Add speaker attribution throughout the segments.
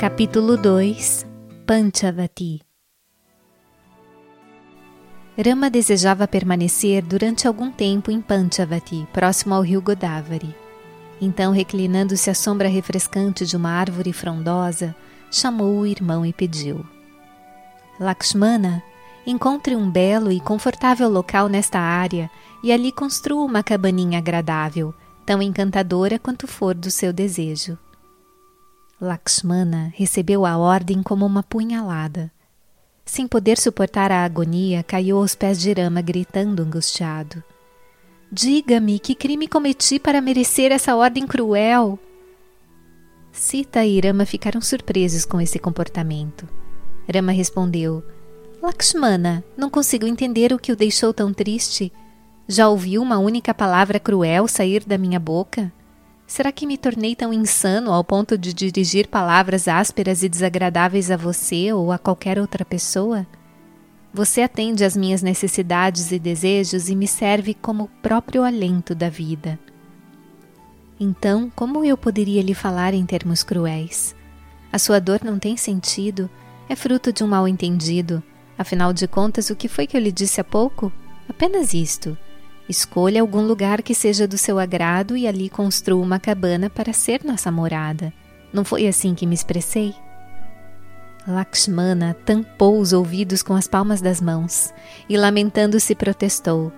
Speaker 1: Capítulo 2 Panchavati Rama desejava permanecer durante algum tempo em Panchavati, próximo ao rio Godavari. Então, reclinando-se à sombra refrescante de uma árvore frondosa, chamou o irmão e pediu: Lakshmana, encontre um belo e confortável local nesta área e ali construa uma cabaninha agradável, tão encantadora quanto for do seu desejo. Lakshmana recebeu a ordem como uma punhalada. Sem poder suportar a agonia, caiu aos pés de Rama, gritando angustiado. Diga-me que crime cometi para merecer essa ordem cruel? Sita e Rama ficaram surpresos com esse comportamento. Rama respondeu: Lakshmana, não consigo entender o que o deixou tão triste. Já ouviu uma única palavra cruel sair da minha boca? Será que me tornei tão insano ao ponto de dirigir palavras ásperas e desagradáveis a você ou a qualquer outra pessoa? Você atende às minhas necessidades e desejos e me serve como o próprio alento da vida. Então, como eu poderia lhe falar em termos cruéis? A sua dor não tem sentido, é fruto de um mal-entendido. Afinal de contas, o que foi que eu lhe disse há pouco? Apenas isto. Escolha algum lugar que seja do seu agrado e ali construa uma cabana para ser nossa morada. Não foi assim que me expressei? Lakshmana tampou os ouvidos com as palmas das mãos e, lamentando-se, protestou: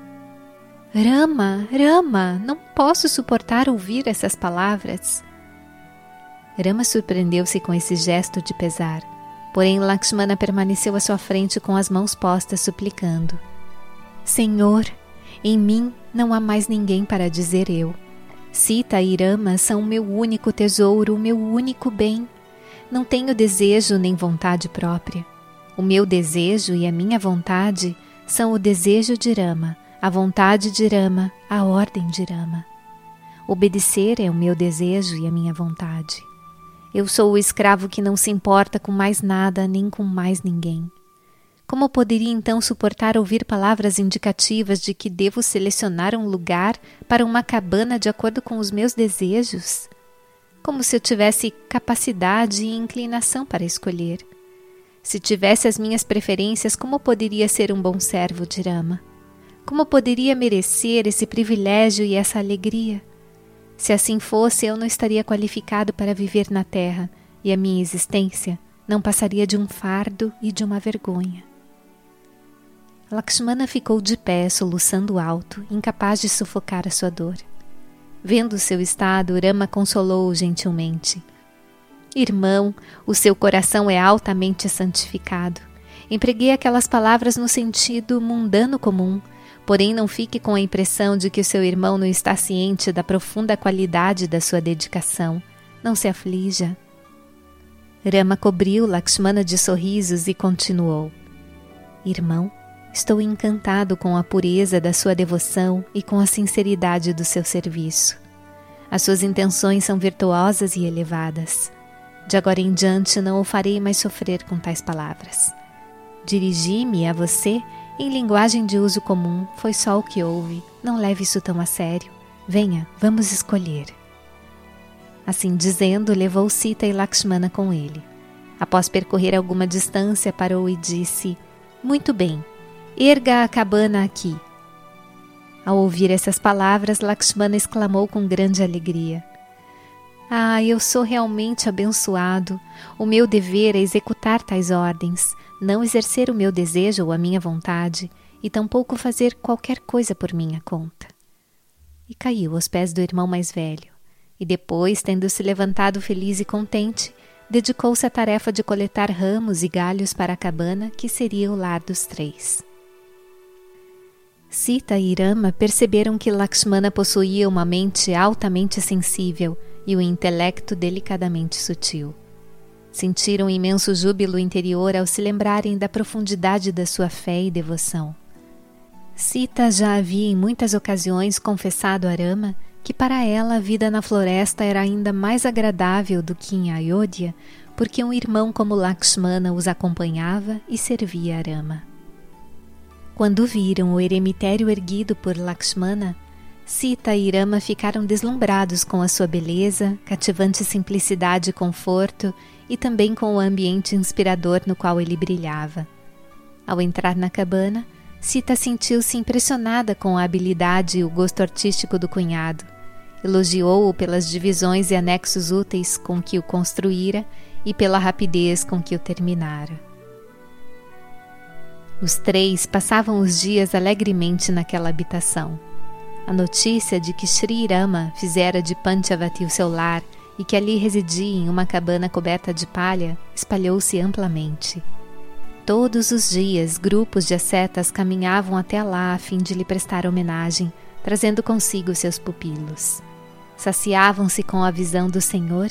Speaker 1: Rama, Rama, não posso suportar ouvir essas palavras. Rama surpreendeu-se com esse gesto de pesar, porém Lakshmana permaneceu à sua frente com as mãos postas, suplicando: Senhor, em mim não há mais ninguém para dizer eu. Sita e Irama são o meu único tesouro, o meu único bem. Não tenho desejo nem vontade própria. O meu desejo e a minha vontade são o desejo de Rama, a vontade de Rama, a ordem de Rama. Obedecer é o meu desejo e a minha vontade. Eu sou o escravo que não se importa com mais nada nem com mais ninguém. Como poderia então suportar ouvir palavras indicativas de que devo selecionar um lugar para uma cabana de acordo com os meus desejos? Como se eu tivesse capacidade e inclinação para escolher. Se tivesse as minhas preferências, como poderia ser um bom servo de Rama? Como poderia merecer esse privilégio e essa alegria? Se assim fosse, eu não estaria qualificado para viver na terra e a minha existência não passaria de um fardo e de uma vergonha. Lakshmana ficou de pé, soluçando alto, incapaz de sufocar a sua dor. Vendo seu estado, Rama consolou-o gentilmente. Irmão, o seu coração é altamente santificado. Empreguei aquelas palavras no sentido mundano comum, porém não fique com a impressão de que o seu irmão não está ciente da profunda qualidade da sua dedicação. Não se aflija. Rama cobriu Lakshmana de sorrisos e continuou: Irmão, Estou encantado com a pureza da sua devoção e com a sinceridade do seu serviço. As suas intenções são virtuosas e elevadas. De agora em diante não o farei mais sofrer com tais palavras. Dirigi-me a você em linguagem de uso comum, foi só o que houve. Não leve isso tão a sério. Venha, vamos escolher. Assim dizendo, levou Sita e Lakshmana com ele. Após percorrer alguma distância, parou e disse: Muito bem, Erga a cabana aqui. Ao ouvir essas palavras, Lakshmana exclamou com grande alegria: Ah, eu sou realmente abençoado. O meu dever é executar tais ordens, não exercer o meu desejo ou a minha vontade, e tampouco fazer qualquer coisa por minha conta. E caiu aos pés do irmão mais velho, e depois, tendo se levantado feliz e contente, dedicou-se à tarefa de coletar ramos e galhos para a cabana que seria o lar dos três. Sita e Rama perceberam que Lakshmana possuía uma mente altamente sensível e o um intelecto delicadamente sutil. Sentiram um imenso júbilo interior ao se lembrarem da profundidade da sua fé e devoção. Sita já havia em muitas ocasiões confessado a Rama que para ela a vida na floresta era ainda mais agradável do que em Ayodhya, porque um irmão como Lakshmana os acompanhava e servia a Rama. Quando viram o eremitério erguido por Lakshmana, Sita e Rama ficaram deslumbrados com a sua beleza, cativante simplicidade e conforto, e também com o ambiente inspirador no qual ele brilhava. Ao entrar na cabana, Sita sentiu-se impressionada com a habilidade e o gosto artístico do cunhado. Elogiou-o pelas divisões e anexos úteis com que o construíra e pela rapidez com que o terminara. Os três passavam os dias alegremente naquela habitação. A notícia de que Sri Rama fizera de Panchavati o seu lar e que ali residia em uma cabana coberta de palha espalhou-se amplamente. Todos os dias, grupos de ascetas caminhavam até lá a fim de lhe prestar homenagem, trazendo consigo seus pupilos. Saciavam-se com a visão do Senhor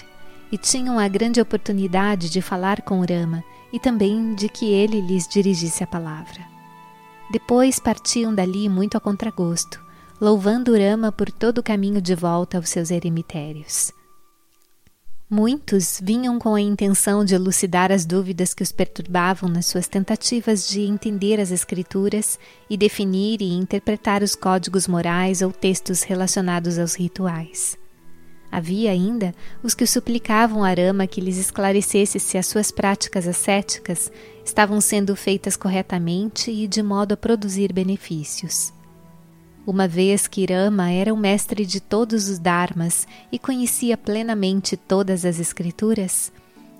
Speaker 1: e tinham a grande oportunidade de falar com Rama e também de que ele lhes dirigisse a palavra. Depois partiam dali muito a contragosto, louvando Rama por todo o caminho de volta aos seus eremitérios. Muitos vinham com a intenção de elucidar as dúvidas que os perturbavam nas suas tentativas de entender as Escrituras e definir e interpretar os códigos morais ou textos relacionados aos rituais. Havia ainda os que suplicavam a Rama que lhes esclarecesse se as suas práticas ascéticas estavam sendo feitas corretamente e de modo a produzir benefícios. Uma vez que Rama era o mestre de todos os dharmas e conhecia plenamente todas as escrituras,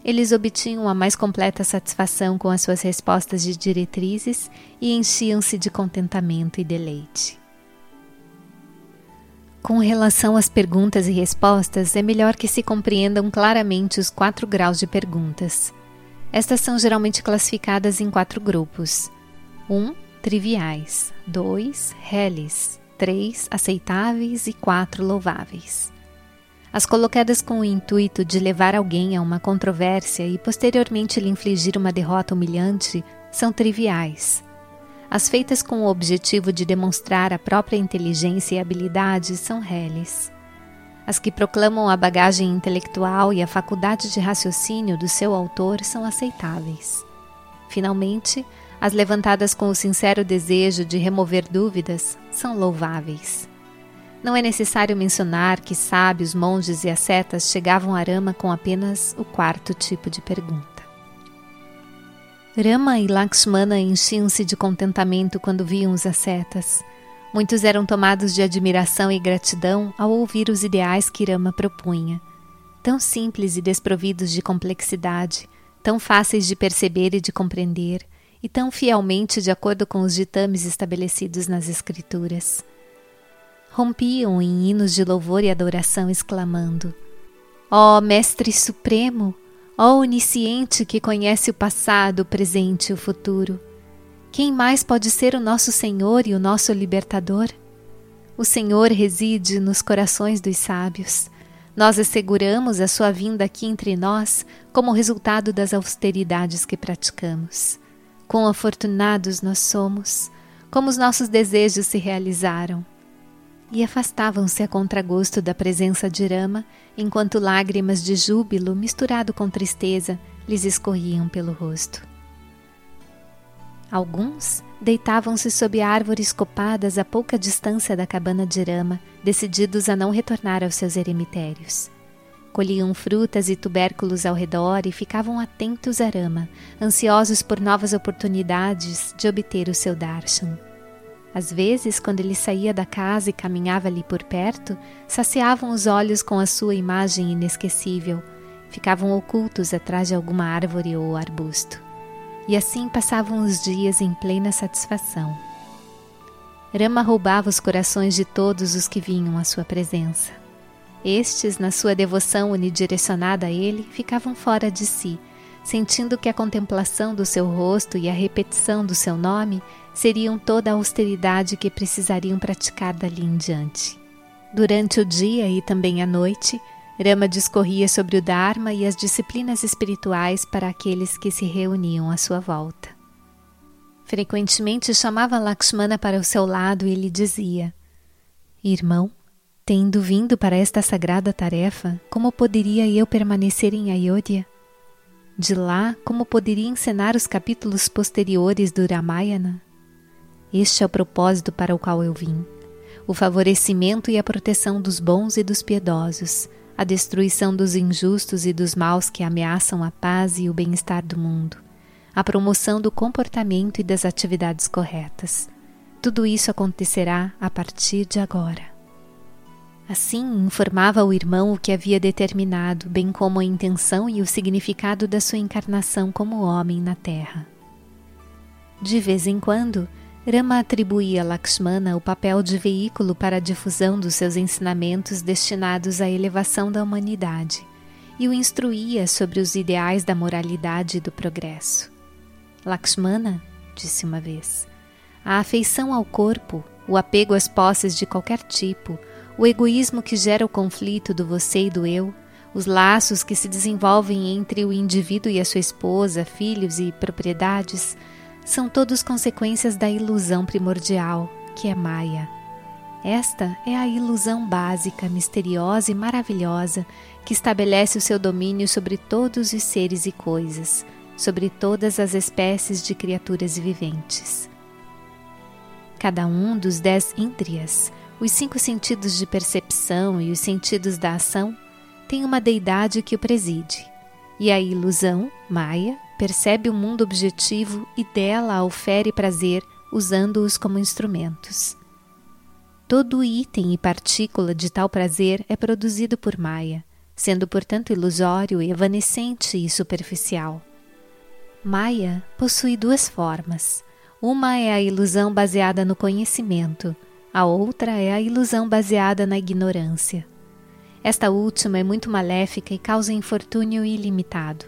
Speaker 1: eles obtinham a mais completa satisfação com as suas respostas de diretrizes e enchiam-se de contentamento e deleite. Com relação às perguntas e respostas, é melhor que se compreendam claramente os quatro graus de perguntas. Estas são geralmente classificadas em quatro grupos: 1. Um, triviais, 2. reles, 3. aceitáveis e 4. louváveis. As colocadas com o intuito de levar alguém a uma controvérsia e posteriormente lhe infligir uma derrota humilhante são triviais as feitas com o objetivo de demonstrar a própria inteligência e habilidade são reles. As que proclamam a bagagem intelectual e a faculdade de raciocínio do seu autor são aceitáveis. Finalmente, as levantadas com o sincero desejo de remover dúvidas são louváveis. Não é necessário mencionar que sábios, monges e ascetas chegavam a Rama com apenas o quarto tipo de pergunta. Rama e Lakshmana enchiam-se de contentamento quando viam os ascetas. Muitos eram tomados de admiração e gratidão ao ouvir os ideais que Rama propunha. Tão simples e desprovidos de complexidade, tão fáceis de perceber e de compreender, e tão fielmente de acordo com os ditames estabelecidos nas Escrituras. Rompiam em hinos de louvor e adoração, exclamando: Ó oh, Mestre Supremo! Ó onisciente que conhece o passado, o presente e o futuro, quem mais pode ser o nosso Senhor e o nosso libertador? O Senhor reside nos corações dos sábios. Nós asseguramos a sua vinda aqui entre nós como resultado das austeridades que praticamos. Quão afortunados nós somos, como os nossos desejos se realizaram e afastavam-se a contragosto da presença de Rama, enquanto lágrimas de júbilo misturado com tristeza lhes escorriam pelo rosto. Alguns deitavam-se sob árvores copadas a pouca distância da cabana de Rama, decididos a não retornar aos seus eremitérios. Colhiam frutas e tubérculos ao redor e ficavam atentos a Rama, ansiosos por novas oportunidades de obter o seu darshan. Às vezes, quando ele saía da casa e caminhava ali por perto, saciavam os olhos com a sua imagem inesquecível, ficavam ocultos atrás de alguma árvore ou arbusto. E assim passavam os dias em plena satisfação. Rama roubava os corações de todos os que vinham à sua presença. Estes, na sua devoção unidirecionada a ele, ficavam fora de si, sentindo que a contemplação do seu rosto e a repetição do seu nome seriam toda a austeridade que precisariam praticar dali em diante. Durante o dia e também à noite, Rama discorria sobre o Dharma e as disciplinas espirituais para aqueles que se reuniam à sua volta. Frequentemente chamava Lakshmana para o seu lado e lhe dizia: Irmão, tendo vindo para esta sagrada tarefa, como poderia eu permanecer em Ayodhya? De lá, como poderia encenar os capítulos posteriores do Ramayana? Este é o propósito para o qual eu vim: o favorecimento e a proteção dos bons e dos piedosos, a destruição dos injustos e dos maus que ameaçam a paz e o bem-estar do mundo, a promoção do comportamento e das atividades corretas. Tudo isso acontecerá a partir de agora. Assim, informava o irmão o que havia determinado, bem como a intenção e o significado da sua encarnação como homem na Terra. De vez em quando, Rama atribuía a Lakshmana o papel de veículo para a difusão dos seus ensinamentos destinados à elevação da humanidade e o instruía sobre os ideais da moralidade e do progresso. Lakshmana, disse uma vez, a afeição ao corpo, o apego às posses de qualquer tipo, o egoísmo que gera o conflito do você e do eu, os laços que se desenvolvem entre o indivíduo e a sua esposa, filhos e propriedades, são todos consequências da ilusão primordial, que é Maya. Esta é a ilusão básica, misteriosa e maravilhosa que estabelece o seu domínio sobre todos os seres e coisas, sobre todas as espécies de criaturas viventes. Cada um dos dez índrias, os cinco sentidos de percepção e os sentidos da ação, tem uma deidade que o preside, e a ilusão, Maya, percebe o mundo objetivo e dela ofere prazer usando-os como instrumentos. Todo item e partícula de tal prazer é produzido por Maya, sendo portanto ilusório, evanescente e superficial. Maya possui duas formas. Uma é a ilusão baseada no conhecimento, a outra é a ilusão baseada na ignorância. Esta última é muito maléfica e causa infortúnio ilimitado.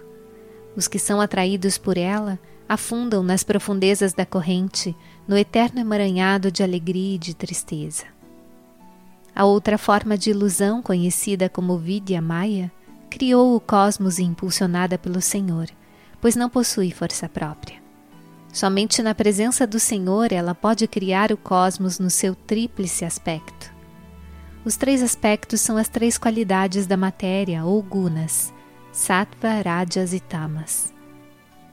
Speaker 1: Os que são atraídos por ela afundam nas profundezas da corrente, no eterno emaranhado de alegria e de tristeza. A outra forma de ilusão, conhecida como Vidya Maya, criou o cosmos impulsionada pelo Senhor, pois não possui força própria. Somente na presença do Senhor ela pode criar o cosmos no seu tríplice aspecto. Os três aspectos são as três qualidades da matéria ou gunas, sattva, rajas e tamas.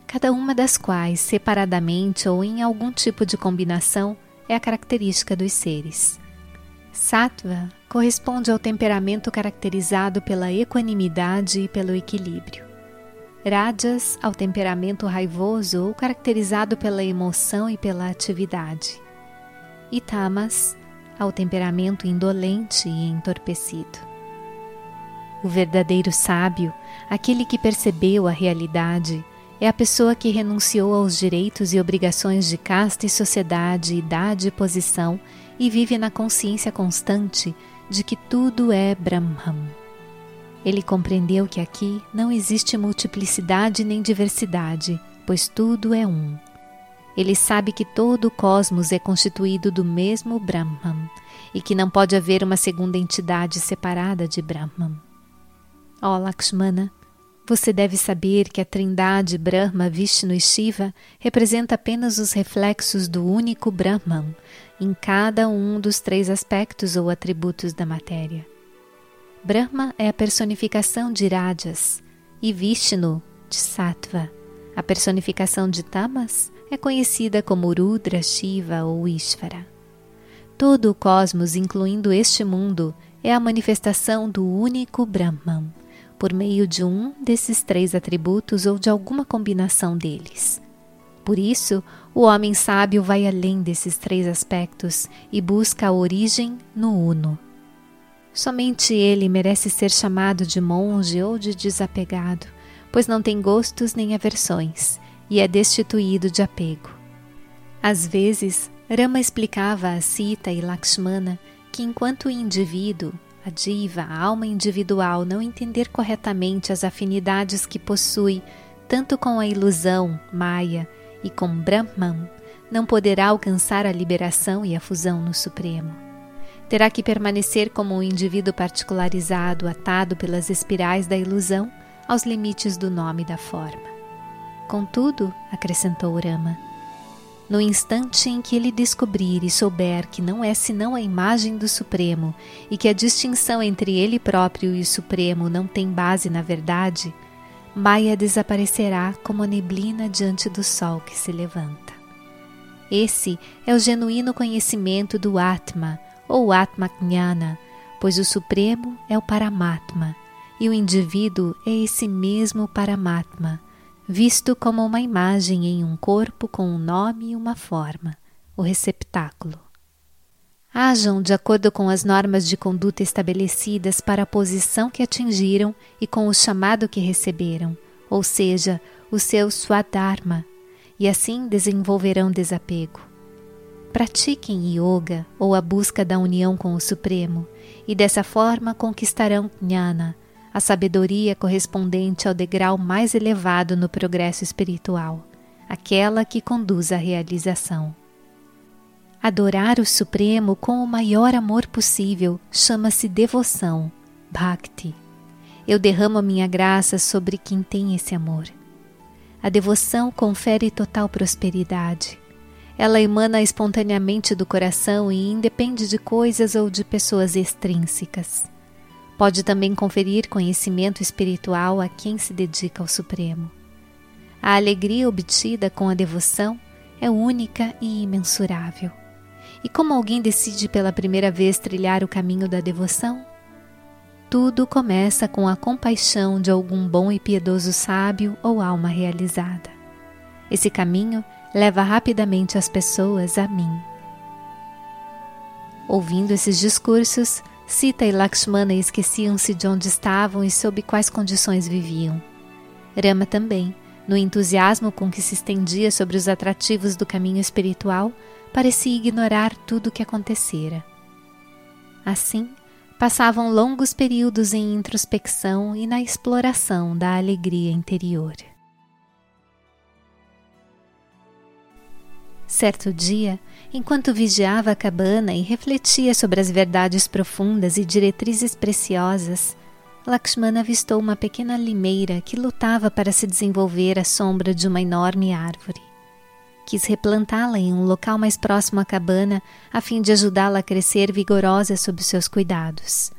Speaker 1: Cada uma das quais, separadamente ou em algum tipo de combinação, é a característica dos seres. Sattva corresponde ao temperamento caracterizado pela equanimidade e pelo equilíbrio. Rajas ao temperamento raivoso ou caracterizado pela emoção e pela atividade. E Tamas ao temperamento indolente e entorpecido. O verdadeiro sábio, aquele que percebeu a realidade, é a pessoa que renunciou aos direitos e obrigações de casta e sociedade, idade e posição e vive na consciência constante de que tudo é Brahman. Ele compreendeu que aqui não existe multiplicidade nem diversidade, pois tudo é um. Ele sabe que todo o cosmos é constituído do mesmo Brahman e que não pode haver uma segunda entidade separada de Brahman. Ó Lakshmana, você deve saber que a trindade Brahma, Vishnu e Shiva representa apenas os reflexos do único Brahman em cada um dos três aspectos ou atributos da matéria. Brahma é a personificação de Rajas e Vishnu de Sattva. A personificação de Tamas é conhecida como Rudra, Shiva ou Ishvara. Todo o cosmos, incluindo este mundo, é a manifestação do único Brahman por meio de um desses três atributos ou de alguma combinação deles. Por isso, o homem sábio vai além desses três aspectos e busca a origem no Uno. Somente ele merece ser chamado de monge ou de desapegado, pois não tem gostos nem aversões e é destituído de apego. Às vezes, Rama explicava a Sita e Lakshmana que, enquanto indivíduo, a diva, a alma individual, não entender corretamente as afinidades que possui, tanto com a ilusão, Maya, e com Brahman, não poderá alcançar a liberação e a fusão no Supremo. Terá que permanecer como um indivíduo particularizado, atado pelas espirais da ilusão aos limites do nome e da forma. Contudo, acrescentou Rama, no instante em que ele descobrir e souber que não é senão a imagem do Supremo e que a distinção entre ele próprio e o Supremo não tem base na verdade, Maya desaparecerá como a neblina diante do sol que se levanta. Esse é o genuíno conhecimento do Atma ou Atma Jnana, pois o Supremo é o Paramatma e o indivíduo é esse mesmo Paramatma, visto como uma imagem em um corpo com um nome e uma forma, o receptáculo. Ajam de acordo com as normas de conduta estabelecidas para a posição que atingiram e com o chamado que receberam, ou seja, o seu Swadharma, e assim desenvolverão desapego. Pratiquem yoga ou a busca da união com o Supremo e dessa forma conquistarão jnana, a sabedoria correspondente ao degrau mais elevado no progresso espiritual, aquela que conduz à realização. Adorar o Supremo com o maior amor possível chama-se devoção, bhakti. Eu derramo a minha graça sobre quem tem esse amor. A devoção confere total prosperidade. Ela emana espontaneamente do coração e independe de coisas ou de pessoas extrínsecas. Pode também conferir conhecimento espiritual a quem se dedica ao Supremo. A alegria obtida com a devoção é única e imensurável. E como alguém decide pela primeira vez trilhar o caminho da devoção? Tudo começa com a compaixão de algum bom e piedoso sábio ou alma realizada. Esse caminho leva rapidamente as pessoas a mim. Ouvindo esses discursos, Sita e Lakshmana esqueciam-se de onde estavam e sob quais condições viviam. Rama também, no entusiasmo com que se estendia sobre os atrativos do caminho espiritual, parecia ignorar tudo o que acontecera. Assim, passavam longos períodos em introspecção e na exploração da alegria interior. Certo dia, enquanto vigiava a cabana e refletia sobre as verdades profundas e diretrizes preciosas, Lakshmana avistou uma pequena limeira que lutava para se desenvolver à sombra de uma enorme árvore quis replantá-la em um local mais próximo à cabana a fim de ajudá-la a crescer vigorosa sob seus cuidados.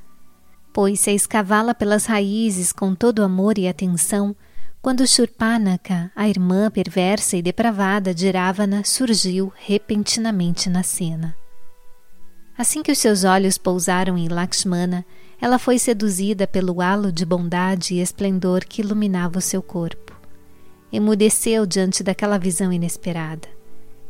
Speaker 1: Pôs-se a escavá-la pelas raízes com todo amor e atenção, quando Shurpanaka, a irmã perversa e depravada de Ravana, surgiu repentinamente na cena. Assim que os seus olhos pousaram em Lakshmana, ela foi seduzida pelo halo de bondade e esplendor que iluminava o seu corpo emudeceu diante daquela visão inesperada.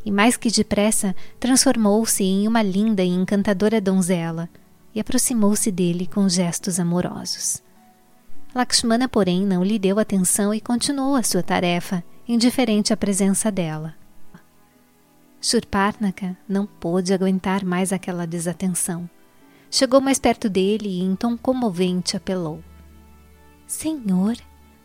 Speaker 1: E mais que depressa, transformou-se em uma linda e encantadora donzela e aproximou-se dele com gestos amorosos. Lakshmana, porém, não lhe deu atenção e continuou a sua tarefa, indiferente à presença dela. Shurparnaka não pôde aguentar mais aquela desatenção. Chegou mais perto dele e, em tom comovente, apelou: Senhor,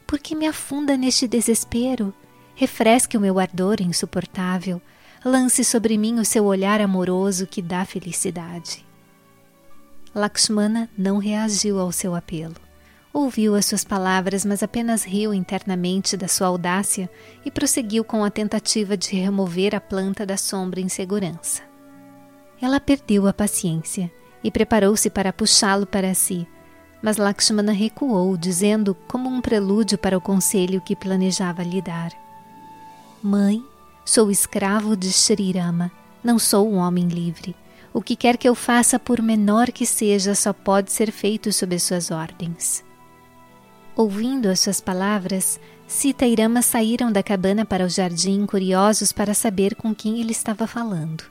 Speaker 1: por que me afunda neste desespero? Refresque o meu ardor insuportável. Lance sobre mim o seu olhar amoroso que dá felicidade. Lakshmana não reagiu ao seu apelo. Ouviu as suas palavras, mas apenas riu internamente da sua audácia e prosseguiu com a tentativa de remover a planta da sombra em segurança. Ela perdeu a paciência e preparou-se para puxá-lo para si, mas Lakshmana recuou, dizendo, como um prelúdio para o conselho que planejava lhe dar: Mãe, sou escravo de Srirama, não sou um homem livre. O que quer que eu faça, por menor que seja, só pode ser feito sob suas ordens. Ouvindo as suas palavras, Sita e Rama saíram da cabana para o jardim, curiosos para saber com quem ele estava falando.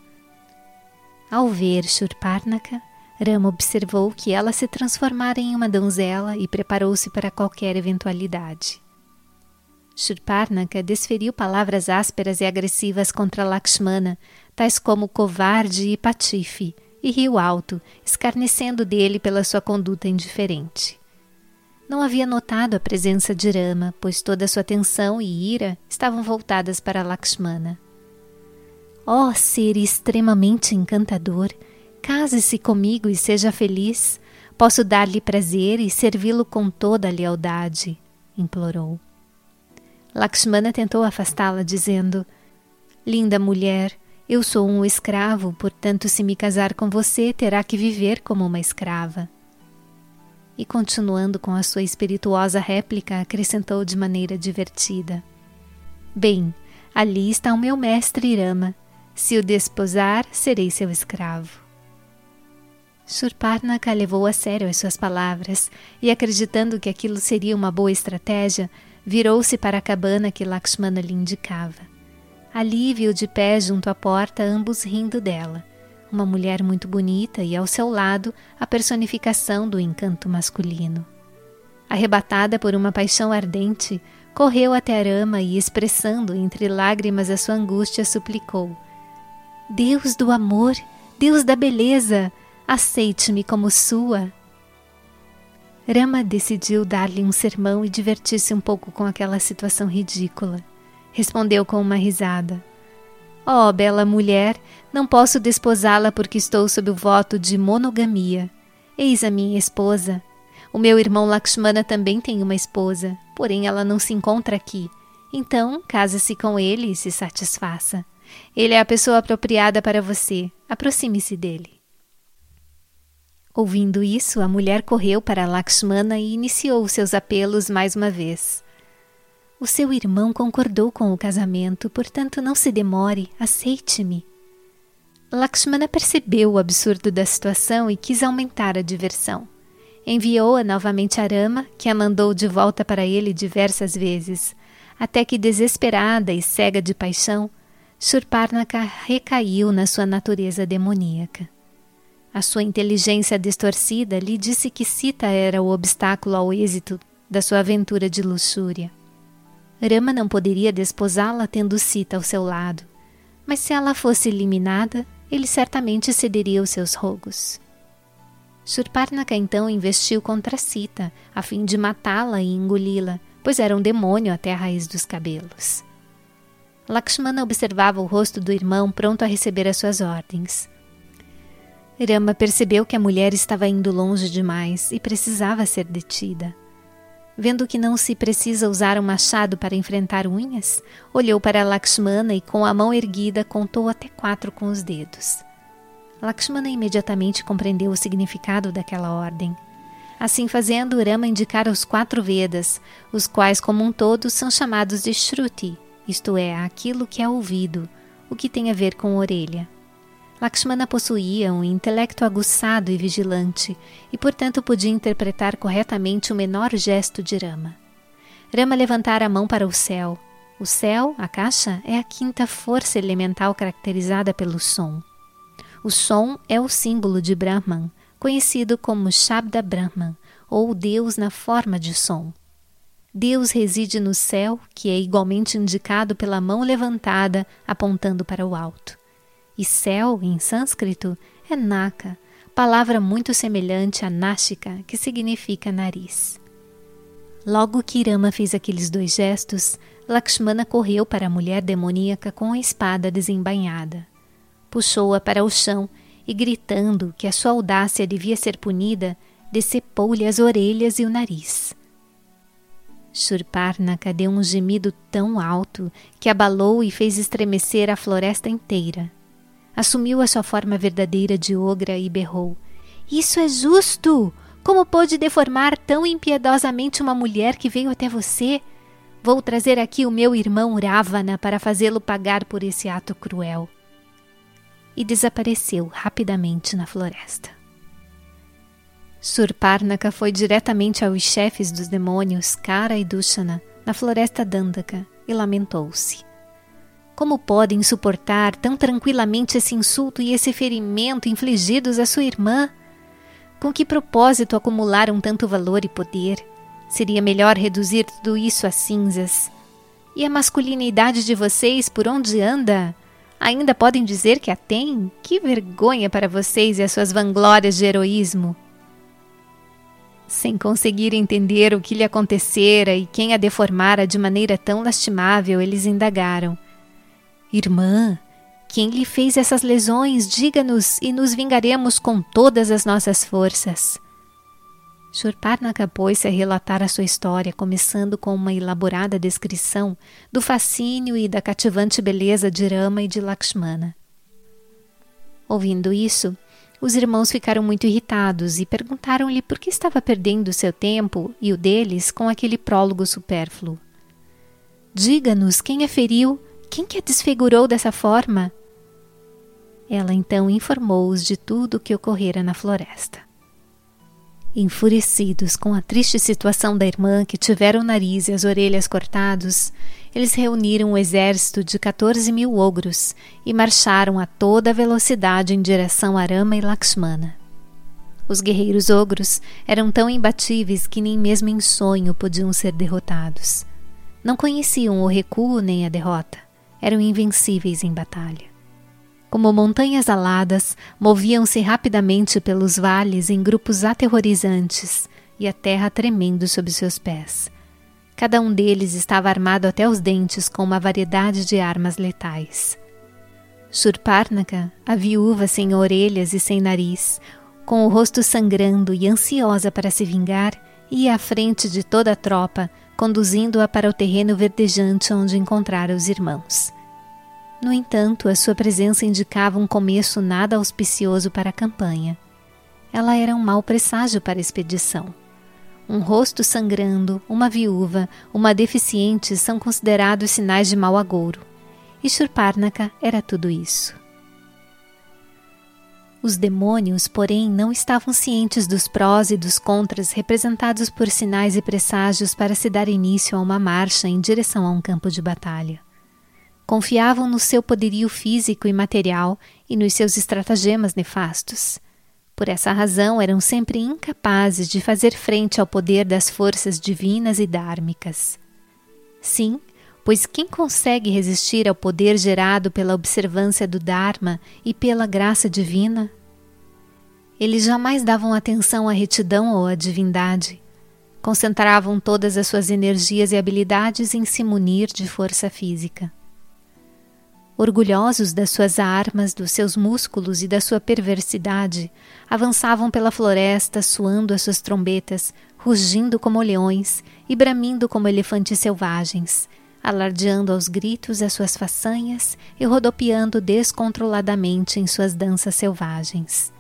Speaker 1: Ao ver Shurparnaka, Rama observou que ela se transformara em uma donzela e preparou-se para qualquer eventualidade. Shurparnaka desferiu palavras ásperas e agressivas contra Lakshmana, tais como covarde e patife, e riu alto, escarnecendo dele pela sua conduta indiferente. Não havia notado a presença de Rama, pois toda sua atenção e ira estavam voltadas para Lakshmana. Ó oh, ser extremamente encantador! Case-se comigo e seja feliz. Posso dar-lhe prazer e servi-lo com toda a lealdade, implorou. Lakshmana tentou afastá-la, dizendo: Linda mulher, eu sou um escravo, portanto, se me casar com você, terá que viver como uma escrava. E continuando com a sua espirituosa réplica, acrescentou de maneira divertida: Bem, ali está o meu mestre Irama. Se o desposar, serei seu escravo. Surparnaka levou a sério as suas palavras e, acreditando que aquilo seria uma boa estratégia, virou-se para a cabana que Lakshmana lhe indicava. Ali viu de pé junto à porta, ambos rindo dela. Uma mulher muito bonita e, ao seu lado, a personificação do encanto masculino. Arrebatada por uma paixão ardente, correu até Arama e, expressando entre lágrimas a sua angústia, suplicou: Deus do amor, Deus da beleza, aceite-me como sua. Rama decidiu dar-lhe um sermão e divertir-se um pouco com aquela situação ridícula. Respondeu com uma risada: Oh, bela mulher, não posso desposá-la porque estou sob o voto de monogamia. Eis a minha esposa. O meu irmão Lakshmana também tem uma esposa, porém ela não se encontra aqui. Então, case-se com ele e se satisfaça. Ele é a pessoa apropriada para você. Aproxime-se dele. Ouvindo isso, a mulher correu para Lakshmana e iniciou seus apelos mais uma vez. O seu irmão concordou com o casamento, portanto não se demore, aceite-me. Lakshmana percebeu o absurdo da situação e quis aumentar a diversão. Enviou-a novamente a Rama, que a mandou de volta para ele diversas vezes, até que, desesperada e cega de paixão, Surparnaka recaiu na sua natureza demoníaca. A sua inteligência distorcida lhe disse que Sita era o obstáculo ao êxito da sua aventura de luxúria. Rama não poderia desposá-la tendo Sita ao seu lado, mas se ela fosse eliminada, ele certamente cederia aos seus rogos. Surparnaka então investiu contra Sita, a fim de matá-la e engoli-la, pois era um demônio até a raiz dos cabelos. Lakshmana observava o rosto do irmão pronto a receber as suas ordens. Rama percebeu que a mulher estava indo longe demais e precisava ser detida. Vendo que não se precisa usar um machado para enfrentar unhas, olhou para Lakshmana e, com a mão erguida, contou até quatro com os dedos. Lakshmana imediatamente compreendeu o significado daquela ordem. Assim fazendo, Rama indicara os quatro Vedas, os quais, como um todo, são chamados de Shruti, isto é, aquilo que é ouvido, o que tem a ver com orelha. Lakshmana possuía um intelecto aguçado e vigilante, e portanto podia interpretar corretamente o menor gesto de Rama. Rama levantara a mão para o céu. O céu, a caixa, é a quinta força elemental caracterizada pelo som. O som é o símbolo de Brahman, conhecido como Shabda Brahman, ou Deus na forma de som. Deus reside no céu, que é igualmente indicado pela mão levantada apontando para o alto. E céu, em sânscrito, é naka, palavra muito semelhante a nashika, que significa nariz. Logo que Rama fez aqueles dois gestos, Lakshmana correu para a mulher demoníaca com a espada desembainhada. Puxou-a para o chão e, gritando que a sua audácia devia ser punida, decepou-lhe as orelhas e o nariz. Shurparnaka deu um gemido tão alto que abalou e fez estremecer a floresta inteira. Assumiu a sua forma verdadeira de ogra e berrou: Isso é justo! Como pôde deformar tão impiedosamente uma mulher que veio até você? Vou trazer aqui o meu irmão Ravana para fazê-lo pagar por esse ato cruel. E desapareceu rapidamente na floresta. Surparnaka foi diretamente aos chefes dos demônios, Kara e Dushana, na floresta Dandaka, e lamentou-se. Como podem suportar tão tranquilamente esse insulto e esse ferimento infligidos à sua irmã? Com que propósito acumularam tanto valor e poder? Seria melhor reduzir tudo isso a cinzas. E a masculinidade de vocês por onde anda? Ainda podem dizer que a têm? Que vergonha para vocês e as suas vanglórias de heroísmo! Sem conseguir entender o que lhe acontecera e quem a deformara de maneira tão lastimável, eles indagaram: Irmã, quem lhe fez essas lesões, diga-nos e nos vingaremos com todas as nossas forças. Shurparnaka pôs-se a relatar a sua história, começando com uma elaborada descrição do fascínio e da cativante beleza de Rama e de Lakshmana. Ouvindo isso, os irmãos ficaram muito irritados e perguntaram-lhe por que estava perdendo seu tempo e o deles com aquele prólogo supérfluo. Diga-nos quem a feriu quem que a desfigurou dessa forma? Ela então informou-os de tudo o que ocorrera na floresta. Enfurecidos com a triste situação da irmã que tivera o nariz e as orelhas cortados, eles reuniram um exército de 14 mil ogros e marcharam a toda velocidade em direção a Rama e Lakshmana. Os guerreiros ogros eram tão imbatíveis que nem mesmo em sonho podiam ser derrotados. Não conheciam o recuo nem a derrota, eram invencíveis em batalha. Como montanhas aladas, moviam-se rapidamente pelos vales em grupos aterrorizantes e a terra tremendo sob seus pés. Cada um deles estava armado até os dentes com uma variedade de armas letais. Shurparnaka, a viúva sem orelhas e sem nariz, com o rosto sangrando e ansiosa para se vingar, ia à frente de toda a tropa, conduzindo-a para o terreno verdejante onde encontrara os irmãos. No entanto, a sua presença indicava um começo nada auspicioso para a campanha. Ela era um mau presságio para a expedição. Um rosto sangrando, uma viúva, uma deficiente são considerados sinais de mau agouro. E Shurparnaka era tudo isso. Os demônios, porém, não estavam cientes dos prós e dos contras representados por sinais e presságios para se dar início a uma marcha em direção a um campo de batalha. Confiavam no seu poderio físico e material e nos seus estratagemas nefastos. Por essa razão, eram sempre incapazes de fazer frente ao poder das forças divinas e dármicas. Sim, pois quem consegue resistir ao poder gerado pela observância do Dharma e pela graça divina? Eles jamais davam atenção à retidão ou à divindade. Concentravam todas as suas energias e habilidades em se munir de força física. Orgulhosos das suas armas, dos seus músculos e da sua perversidade, avançavam pela floresta, suando as suas trombetas, rugindo como leões e bramindo como elefantes selvagens, alardeando aos gritos as suas façanhas e rodopiando descontroladamente em suas danças selvagens.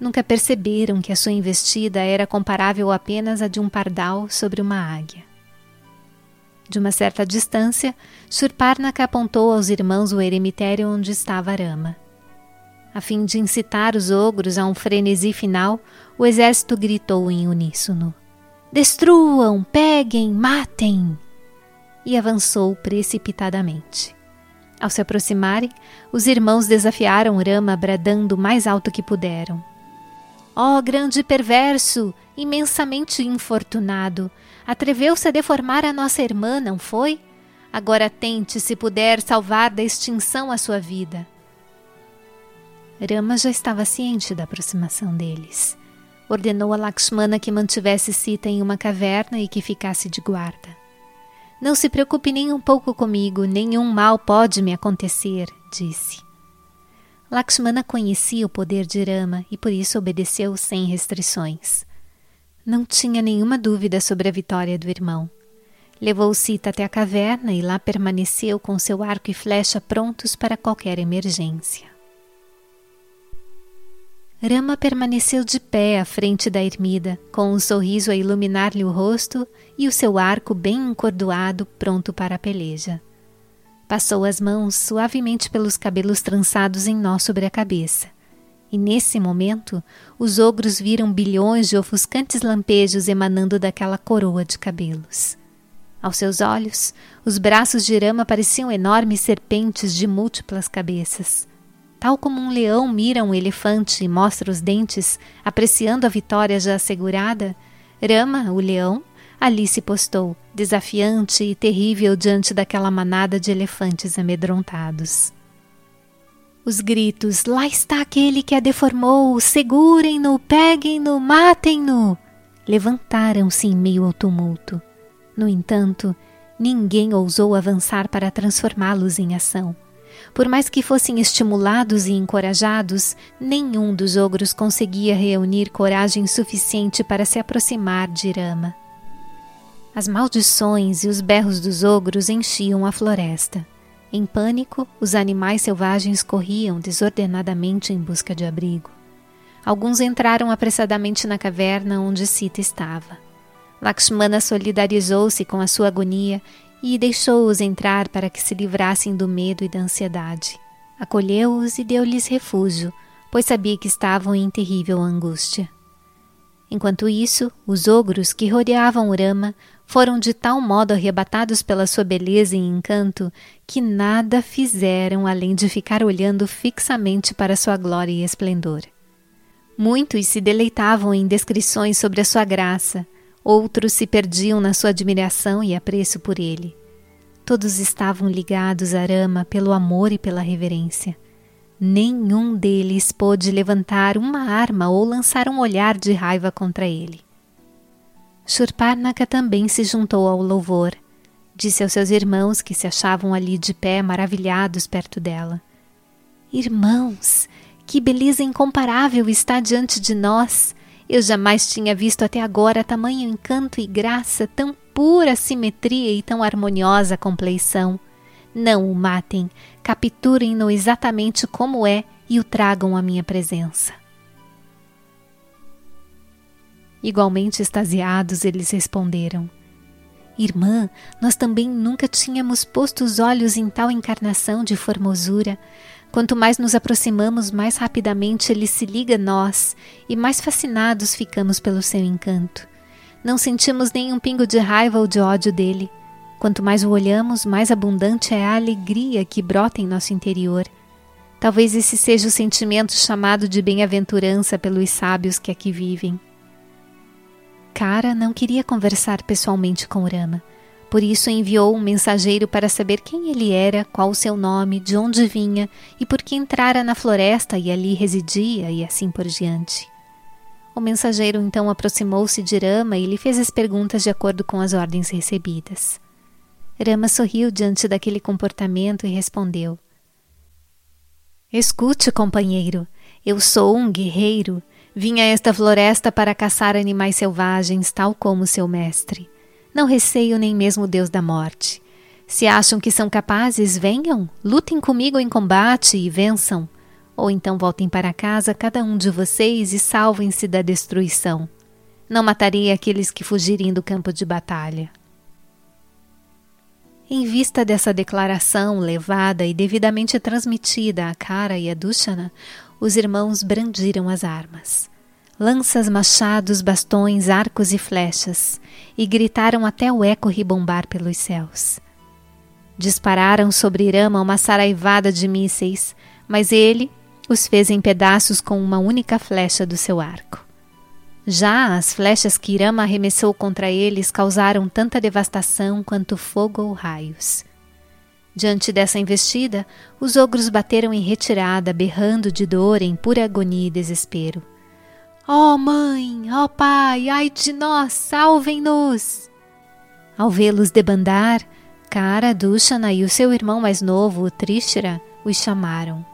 Speaker 1: Nunca perceberam que a sua investida era comparável apenas à de um pardal sobre uma águia. De uma certa distância, Surparnaka apontou aos irmãos o eremitério onde estava Arama. A fim de incitar os ogros a um frenesi final, o exército gritou em uníssono: Destruam, peguem, matem! e avançou precipitadamente. Ao se aproximarem, os irmãos desafiaram Rama bradando o mais alto que puderam. Ó oh, grande perverso, imensamente infortunado, atreveu-se a deformar a nossa irmã, não foi? Agora tente, se puder, salvar da extinção a sua vida. Rama já estava ciente da aproximação deles. Ordenou a Lakshmana que mantivesse Sita em uma caverna e que ficasse de guarda. Não se preocupe nem um pouco comigo, nenhum mal pode me acontecer, disse. Lakshmana conhecia o poder de Rama e por isso obedeceu sem restrições. Não tinha nenhuma dúvida sobre a vitória do irmão. Levou Sita até a caverna e lá permaneceu com seu arco e flecha prontos para qualquer emergência. Rama permaneceu de pé à frente da ermida, com um sorriso a iluminar-lhe o rosto e o seu arco bem encordoado, pronto para a peleja. Passou as mãos suavemente pelos cabelos trançados em nó sobre a cabeça. E nesse momento, os ogros viram bilhões de ofuscantes lampejos emanando daquela coroa de cabelos. Aos seus olhos, os braços de Rama pareciam enormes serpentes de múltiplas cabeças. Tal como um leão mira um elefante e mostra os dentes, apreciando a vitória já assegurada, Rama, o leão, ali se postou, desafiante e terrível diante daquela manada de elefantes amedrontados. Os gritos: Lá está aquele que a deformou! Segurem-no, peguem-no, matem-no! levantaram-se em meio ao tumulto. No entanto, ninguém ousou avançar para transformá-los em ação. Por mais que fossem estimulados e encorajados, nenhum dos ogros conseguia reunir coragem suficiente para se aproximar de Irama. As maldições e os berros dos ogros enchiam a floresta. Em pânico, os animais selvagens corriam desordenadamente em busca de abrigo. Alguns entraram apressadamente na caverna onde Sita estava. Lakshmana solidarizou-se com a sua agonia e deixou-os entrar para que se livrassem do medo e da ansiedade. Acolheu-os e deu-lhes refúgio, pois sabia que estavam em terrível angústia. Enquanto isso, os ogros que rodeavam Rama foram de tal modo arrebatados pela sua beleza e encanto que nada fizeram além de ficar olhando fixamente para sua glória e esplendor. Muitos se deleitavam em descrições sobre a sua graça, outros se perdiam na sua admiração e apreço por ele. Todos estavam ligados a Rama pelo amor e pela reverência. Nenhum deles pôde levantar uma arma ou lançar um olhar de raiva contra ele. Shurparnaka também se juntou ao louvor. Disse aos seus irmãos que se achavam ali de pé, maravilhados perto dela: Irmãos, que beleza incomparável está diante de nós! Eu jamais tinha visto até agora tamanho encanto e graça, tão pura simetria e tão harmoniosa compleição. Não o matem, capturem-no exatamente como é e o tragam à minha presença. Igualmente extasiados, eles responderam: Irmã, nós também nunca tínhamos posto os olhos em tal encarnação de formosura. Quanto mais nos aproximamos, mais rapidamente ele se liga a nós e mais fascinados ficamos pelo seu encanto. Não sentimos nenhum pingo de raiva ou de ódio dele. Quanto mais o olhamos, mais abundante é a alegria que brota em nosso interior. Talvez esse seja o sentimento chamado de bem-aventurança pelos sábios que aqui vivem. Kara não queria conversar pessoalmente com Rama por isso enviou um mensageiro para saber quem ele era, qual o seu nome, de onde vinha e por que entrara na floresta e ali residia e assim por diante. O mensageiro então aproximou-se de Rama e lhe fez as perguntas de acordo com as ordens recebidas. Rama sorriu diante daquele comportamento e respondeu: Escute, companheiro, eu sou um guerreiro. Vim a esta floresta para caçar animais selvagens, tal como seu mestre. Não receio nem mesmo o Deus da morte. Se acham que são capazes, venham, lutem comigo em combate e vençam. Ou então voltem para casa cada um de vocês e salvem-se da destruição. Não matarei aqueles que fugirem do campo de batalha. Em vista dessa declaração levada e devidamente transmitida a Kara e a Dushana, os irmãos brandiram as armas lanças, machados, bastões, arcos e flechas, e gritaram até o eco ribombar pelos céus. Dispararam sobre Irama uma saraivada de mísseis, mas ele os fez em pedaços com uma única flecha do seu arco. Já as flechas que Irama arremessou contra eles causaram tanta devastação quanto fogo ou raios. Diante dessa investida, os ogros bateram em retirada, berrando de dor em pura agonia e desespero. Ó oh, mãe, ó oh, pai, ai de nós, salvem-nos! Ao vê-los debandar, Kara, Dushana e o seu irmão mais novo, Trishra, os chamaram.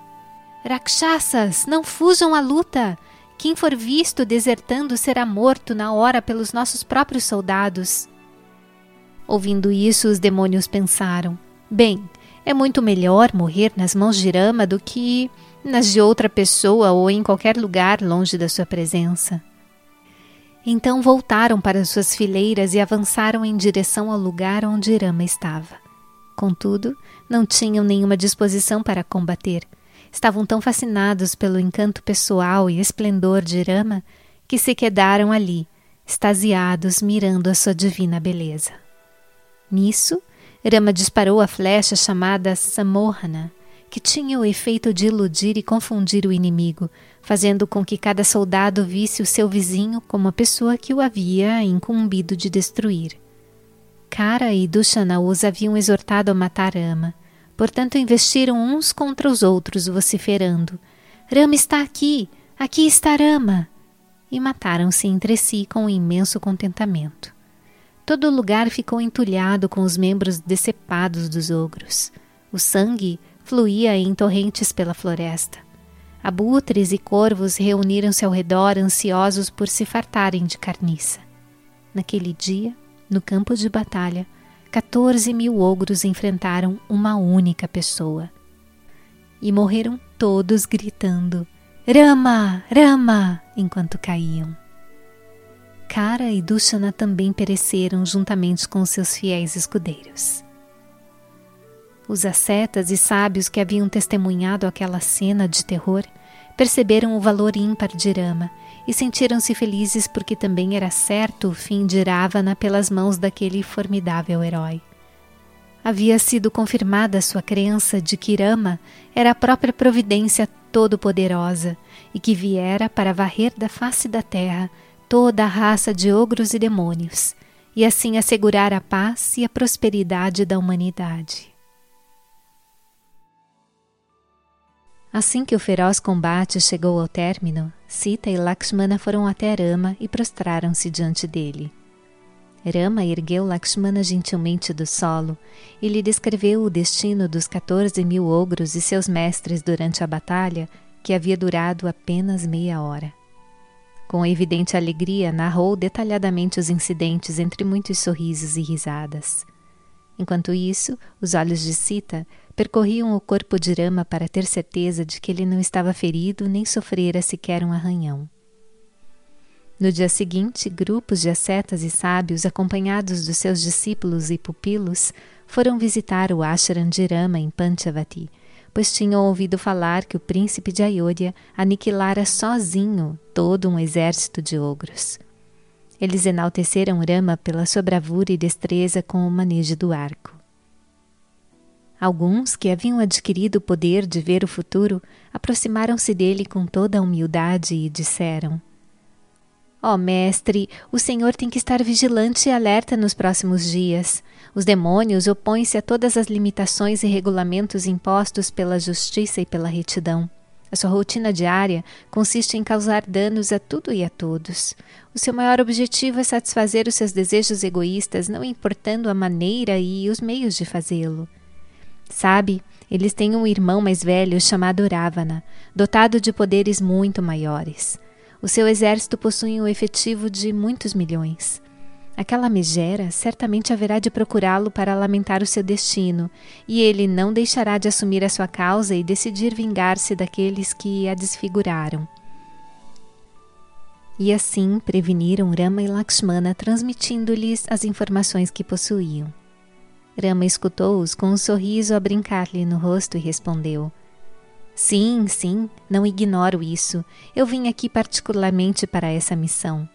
Speaker 1: Rakshasas, não fujam à luta! Quem for visto desertando será morto na hora pelos nossos próprios soldados. Ouvindo isso, os demônios pensaram: Bem, é muito melhor morrer nas mãos de Rama do que nas de outra pessoa ou em qualquer lugar longe da sua presença. Então voltaram para suas fileiras e avançaram em direção ao lugar onde Irama estava. Contudo, não tinham nenhuma disposição para combater. Estavam tão fascinados pelo encanto pessoal e esplendor de Irama que se quedaram ali, extasiados, mirando a sua divina beleza. Nisso, Rama disparou a flecha chamada Samohana, que tinha o efeito de iludir e confundir o inimigo, fazendo com que cada soldado visse o seu vizinho como a pessoa que o havia incumbido de destruir. Kara e Dushana os haviam exortado a matar Rama, portanto investiram uns contra os outros, vociferando: Rama está aqui! Aqui está Rama! E mataram-se entre si com um imenso contentamento. Todo o lugar ficou entulhado com os membros decepados dos ogros. O sangue fluía em torrentes pela floresta. Abutres e corvos reuniram-se ao redor, ansiosos por se fartarem de carniça. Naquele dia, no campo de batalha, 14 mil ogros enfrentaram uma única pessoa. E morreram todos gritando: Rama! Rama! enquanto caíam. Kara e Dushana também pereceram juntamente com seus fiéis escudeiros. Os ascetas e sábios que haviam testemunhado aquela cena de terror perceberam o valor ímpar de Rama e sentiram-se felizes porque também era certo o fim de Ravana pelas mãos daquele formidável herói. Havia sido confirmada sua crença de que Rama era a própria providência todo-poderosa e que viera para varrer da face da terra toda a raça de ogros e demônios, e assim assegurar a paz e a prosperidade da humanidade. Assim que o feroz combate chegou ao término, Sita e Lakshmana foram até Rama e prostraram-se diante dele. Rama ergueu Lakshmana gentilmente do solo e lhe descreveu o destino dos 14 mil ogros e seus mestres durante a batalha, que havia durado apenas meia hora. Com evidente alegria, narrou detalhadamente os incidentes entre muitos sorrisos e risadas. Enquanto isso, os olhos de Sita percorriam o corpo de Rama para ter certeza de que ele não estava ferido nem sofrera sequer um arranhão. No dia seguinte, grupos de ascetas e sábios, acompanhados dos seus discípulos e pupilos, foram visitar o ashram de Rama em Panchavati, pois tinham ouvido falar que o príncipe de Ayodhya aniquilara sozinho todo um exército de ogros. Eles enalteceram Rama pela sua bravura e destreza com o manejo do arco. Alguns que haviam adquirido o poder de ver o futuro aproximaram-se dele com toda a humildade e disseram: Ó oh, mestre, o senhor tem que estar vigilante e alerta nos próximos dias. Os demônios opõem-se a todas as limitações e regulamentos impostos pela justiça e pela retidão. A sua rotina diária consiste em causar danos a tudo e a todos. O seu maior objetivo é satisfazer os seus desejos egoístas, não importando a maneira e os meios de fazê-lo. Sabe, eles têm um irmão mais velho chamado Ravana, dotado de poderes muito maiores. O seu exército possui um efetivo de muitos milhões. Aquela megera certamente haverá de procurá-lo para lamentar o seu destino, e ele não deixará de assumir a sua causa e decidir vingar-se daqueles que a desfiguraram. E assim preveniram Rama e Lakshmana, transmitindo-lhes as informações que possuíam. Rama escutou-os com um sorriso a brincar-lhe no rosto e respondeu: Sim, sim, não ignoro isso. Eu vim aqui particularmente para essa missão.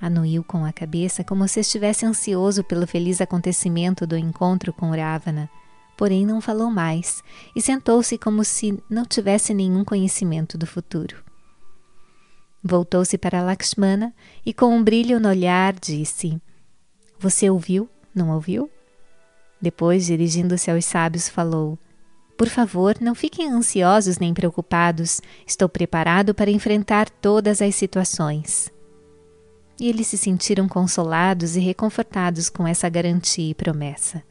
Speaker 1: Anuiu com a cabeça como se estivesse ansioso pelo feliz acontecimento do encontro com Ravana, porém não falou mais e sentou-se como se não tivesse nenhum conhecimento do futuro. Voltou-se para Lakshmana e, com um brilho no olhar, disse: Você ouviu? Não ouviu? Depois, dirigindo-se aos sábios, falou: por favor, não fiquem ansiosos nem preocupados. Estou preparado para enfrentar todas as situações. E eles se sentiram consolados e reconfortados com essa garantia e promessa.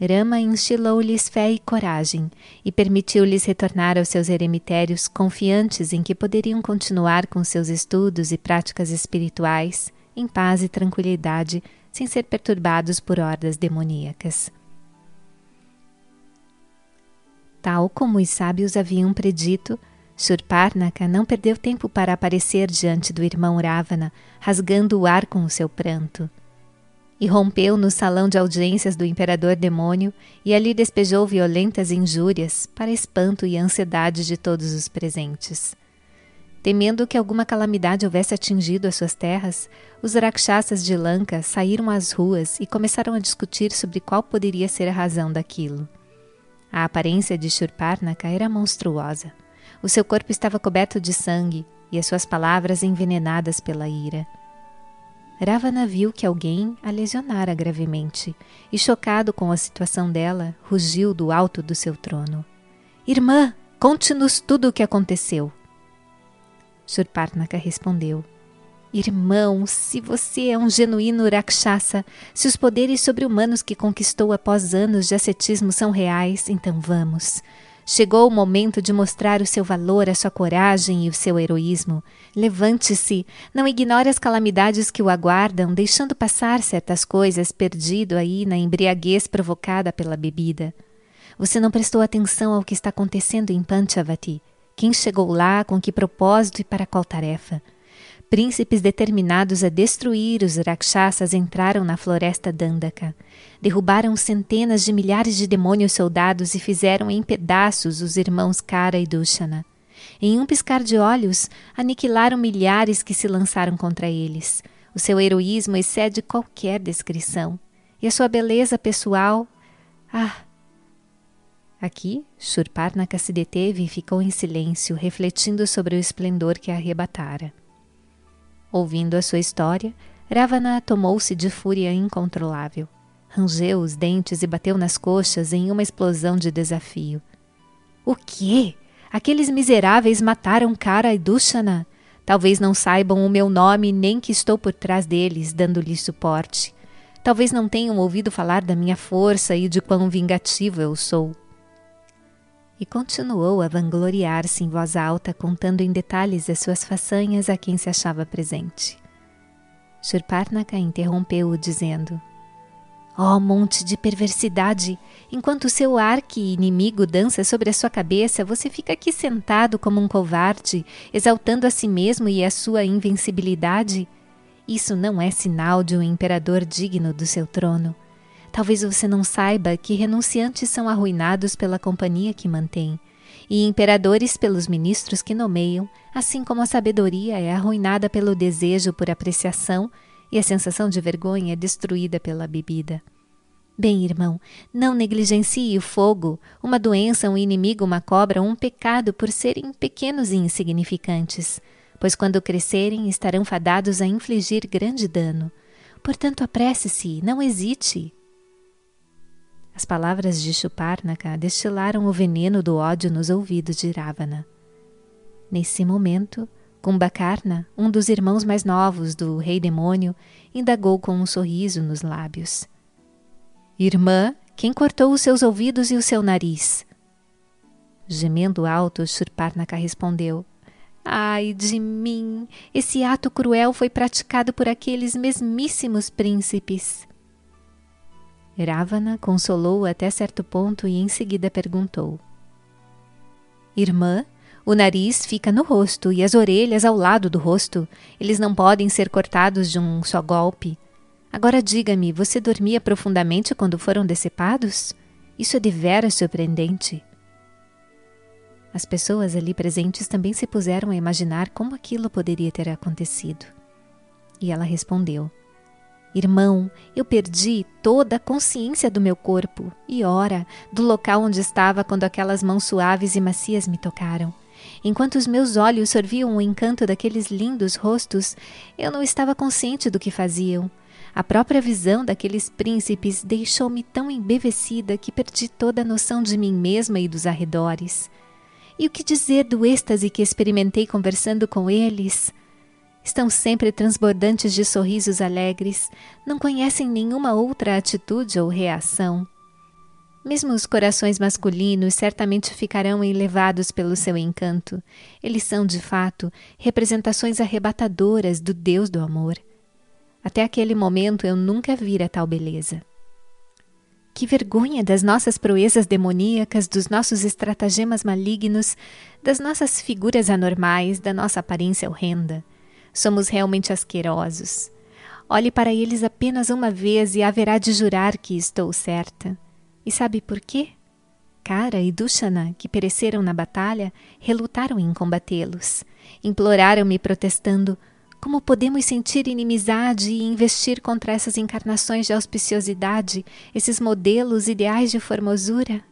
Speaker 1: Rama instilou-lhes fé e coragem e permitiu-lhes retornar aos seus eremitérios confiantes em que poderiam continuar com seus estudos e práticas espirituais em paz e tranquilidade, sem ser perturbados por hordas demoníacas. Tal como os sábios haviam predito, Shurparnaka não perdeu tempo para aparecer diante do irmão Ravana, rasgando o ar com o seu pranto. Irrompeu no salão de audiências do imperador demônio e ali despejou violentas injúrias para espanto e ansiedade de todos os presentes. Temendo que alguma calamidade houvesse atingido as suas terras, os rakshasas de Lanka saíram às ruas e começaram a discutir sobre qual poderia ser a razão daquilo. A aparência de Shurparnaka era monstruosa. O seu corpo estava coberto de sangue e as suas palavras envenenadas pela ira. Ravana viu que alguém a lesionara gravemente e, chocado com a situação dela, rugiu do alto do seu trono. Irmã, conte-nos tudo o que aconteceu. Shurparnaka respondeu: Irmão, se você é um genuíno Rakshasa, se os poderes sobre-humanos que conquistou após anos de ascetismo são reais, então vamos. Chegou o momento de mostrar o seu valor, a sua coragem e o seu heroísmo. Levante-se, não ignore as calamidades que o aguardam, deixando passar certas coisas, perdido aí na embriaguez provocada pela bebida. Você não prestou atenção ao que está acontecendo em Panchavati. Quem chegou lá, com que propósito e para qual tarefa? Príncipes determinados a destruir os Rakshasas entraram na floresta Dandaka. Derrubaram centenas de milhares de demônios soldados e fizeram em pedaços os irmãos Kara e Dushana. Em um piscar de olhos, aniquilaram milhares que se lançaram contra eles. O seu heroísmo excede qualquer descrição. E a sua beleza pessoal. Ah! Aqui, Shurparnaka se deteve e ficou em silêncio, refletindo sobre o esplendor que a arrebatara. Ouvindo a sua história, Ravana tomou-se de fúria incontrolável. Rangeu os dentes e bateu nas coxas em uma explosão de desafio. O quê? Aqueles miseráveis mataram Kara e Dushana? Talvez não saibam o meu nome nem que estou por trás deles, dando-lhes suporte. Talvez não tenham ouvido falar da minha força e de quão vingativo eu sou. E continuou a vangloriar-se em voz alta, contando em detalhes as suas façanhas a quem se achava presente. Shurparnaka interrompeu-o, dizendo: Ó oh, monte de perversidade! Enquanto seu arqui-inimigo dança sobre a sua cabeça, você fica aqui sentado como um covarde, exaltando a si mesmo e a sua invencibilidade? Isso não é sinal de um imperador digno do seu trono. Talvez você não saiba que renunciantes são arruinados pela companhia que mantém, e imperadores pelos ministros que nomeiam, assim como a sabedoria é arruinada pelo desejo por apreciação e a sensação de vergonha é destruída pela bebida. Bem, irmão, não negligencie o fogo, uma doença, um inimigo, uma cobra, um pecado por serem pequenos e insignificantes, pois quando crescerem estarão fadados a infligir grande dano. Portanto, apresse-se, não hesite. As palavras de Chuparnaka destilaram o veneno do ódio nos ouvidos de Ravana. Nesse momento, Kumbhakarna, um dos irmãos mais novos do rei demônio, indagou com um sorriso nos lábios. Irmã, quem cortou os seus ouvidos e o seu nariz? Gemendo alto, Shurparnaka respondeu: Ai de mim! Esse ato cruel foi praticado por aqueles mesmíssimos príncipes. Ravana consolou-o até certo ponto e em seguida perguntou: Irmã, o nariz fica no rosto e as orelhas ao lado do rosto. Eles não podem ser cortados de um só golpe. Agora diga-me, você dormia profundamente quando foram decepados? Isso é deveras surpreendente. As pessoas ali presentes também se puseram a imaginar como aquilo poderia ter acontecido. E ela respondeu: Irmão, eu perdi toda a consciência do meu corpo e, ora, do local onde estava quando aquelas mãos suaves e macias me tocaram. Enquanto os meus olhos sorviam o encanto daqueles lindos rostos, eu não estava consciente do que faziam. A própria visão daqueles príncipes deixou-me tão embevecida que perdi toda a noção de mim mesma e dos arredores. E o que dizer do êxtase que experimentei conversando com eles? Estão sempre transbordantes de sorrisos alegres, não conhecem nenhuma outra atitude ou reação. Mesmo os corações masculinos certamente ficarão elevados pelo seu encanto. Eles são, de fato, representações arrebatadoras do Deus do amor. Até aquele momento eu nunca vira tal beleza. Que vergonha das nossas proezas demoníacas, dos nossos estratagemas malignos, das nossas figuras anormais, da nossa aparência horrenda. Somos realmente asquerosos. Olhe para eles apenas uma vez e haverá de jurar que estou certa. E sabe por quê? Kara e Dushana, que pereceram na batalha, relutaram em combatê-los. Imploraram-me, protestando: Como podemos sentir inimizade e investir contra essas encarnações de auspiciosidade, esses modelos ideais de formosura?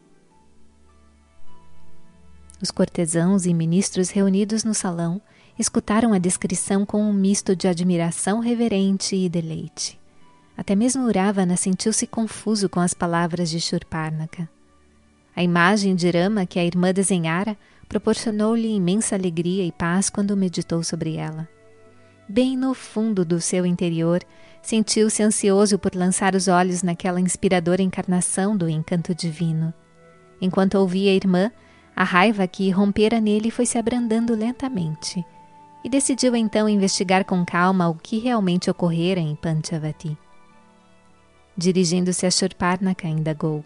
Speaker 1: Os cortesãos e ministros reunidos no salão escutaram a descrição com um misto de admiração reverente e deleite. Até mesmo Uravana sentiu-se confuso com as palavras de Shurparnaka. A imagem de Rama que a irmã desenhara proporcionou-lhe imensa alegria e paz quando meditou sobre ela. Bem no fundo do seu interior, sentiu-se ansioso por lançar os olhos naquela inspiradora encarnação do encanto divino. Enquanto ouvia a irmã, a raiva que rompera nele foi se abrandando lentamente, e decidiu então investigar com calma o que realmente ocorrera em Panchavati. Dirigindo-se a Shurparnaka, indagou.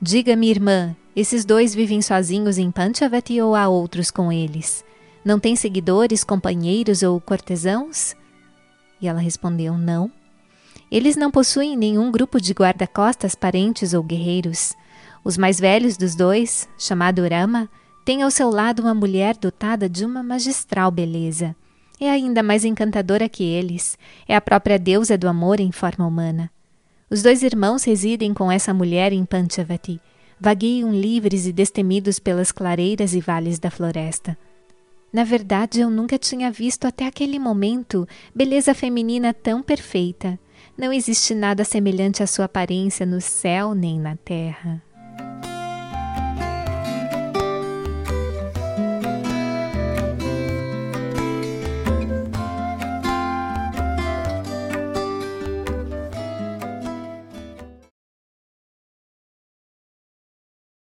Speaker 1: Diga-me, irmã, esses dois vivem sozinhos em Panchavati ou há outros com eles? Não tem seguidores, companheiros ou cortesãos? E ela respondeu: Não. Eles não possuem nenhum grupo de guarda-costas, parentes ou guerreiros. Os mais velhos dos dois, chamado Rama, tem ao seu lado uma mulher dotada de uma magistral beleza. É ainda mais encantadora que eles. É a própria deusa do amor em forma humana. Os dois irmãos residem com essa mulher em Panchavati. Vagueiam livres e destemidos pelas clareiras e vales da floresta. Na verdade, eu nunca tinha visto até aquele momento beleza feminina tão perfeita. Não existe nada semelhante à sua aparência no céu nem na terra.